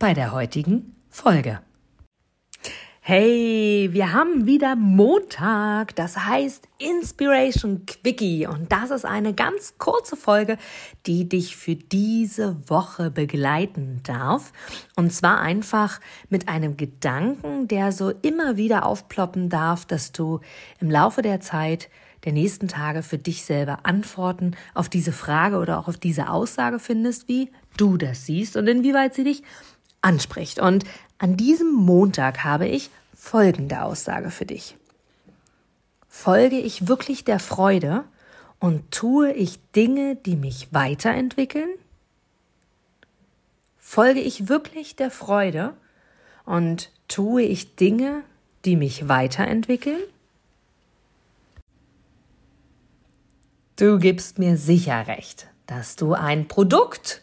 bei der heutigen Folge. Hey, wir haben wieder Montag, das heißt Inspiration Quickie. Und das ist eine ganz kurze Folge, die dich für diese Woche begleiten darf. Und zwar einfach mit einem Gedanken, der so immer wieder aufploppen darf, dass du im Laufe der Zeit der nächsten Tage für dich selber Antworten auf diese Frage oder auch auf diese Aussage findest, wie du das siehst und inwieweit sie dich anspricht. Und an diesem Montag habe ich folgende Aussage für dich. Folge ich wirklich der Freude und tue ich Dinge, die mich weiterentwickeln? Folge ich wirklich der Freude und tue ich Dinge, die mich weiterentwickeln? Du gibst mir sicher recht, dass du ein Produkt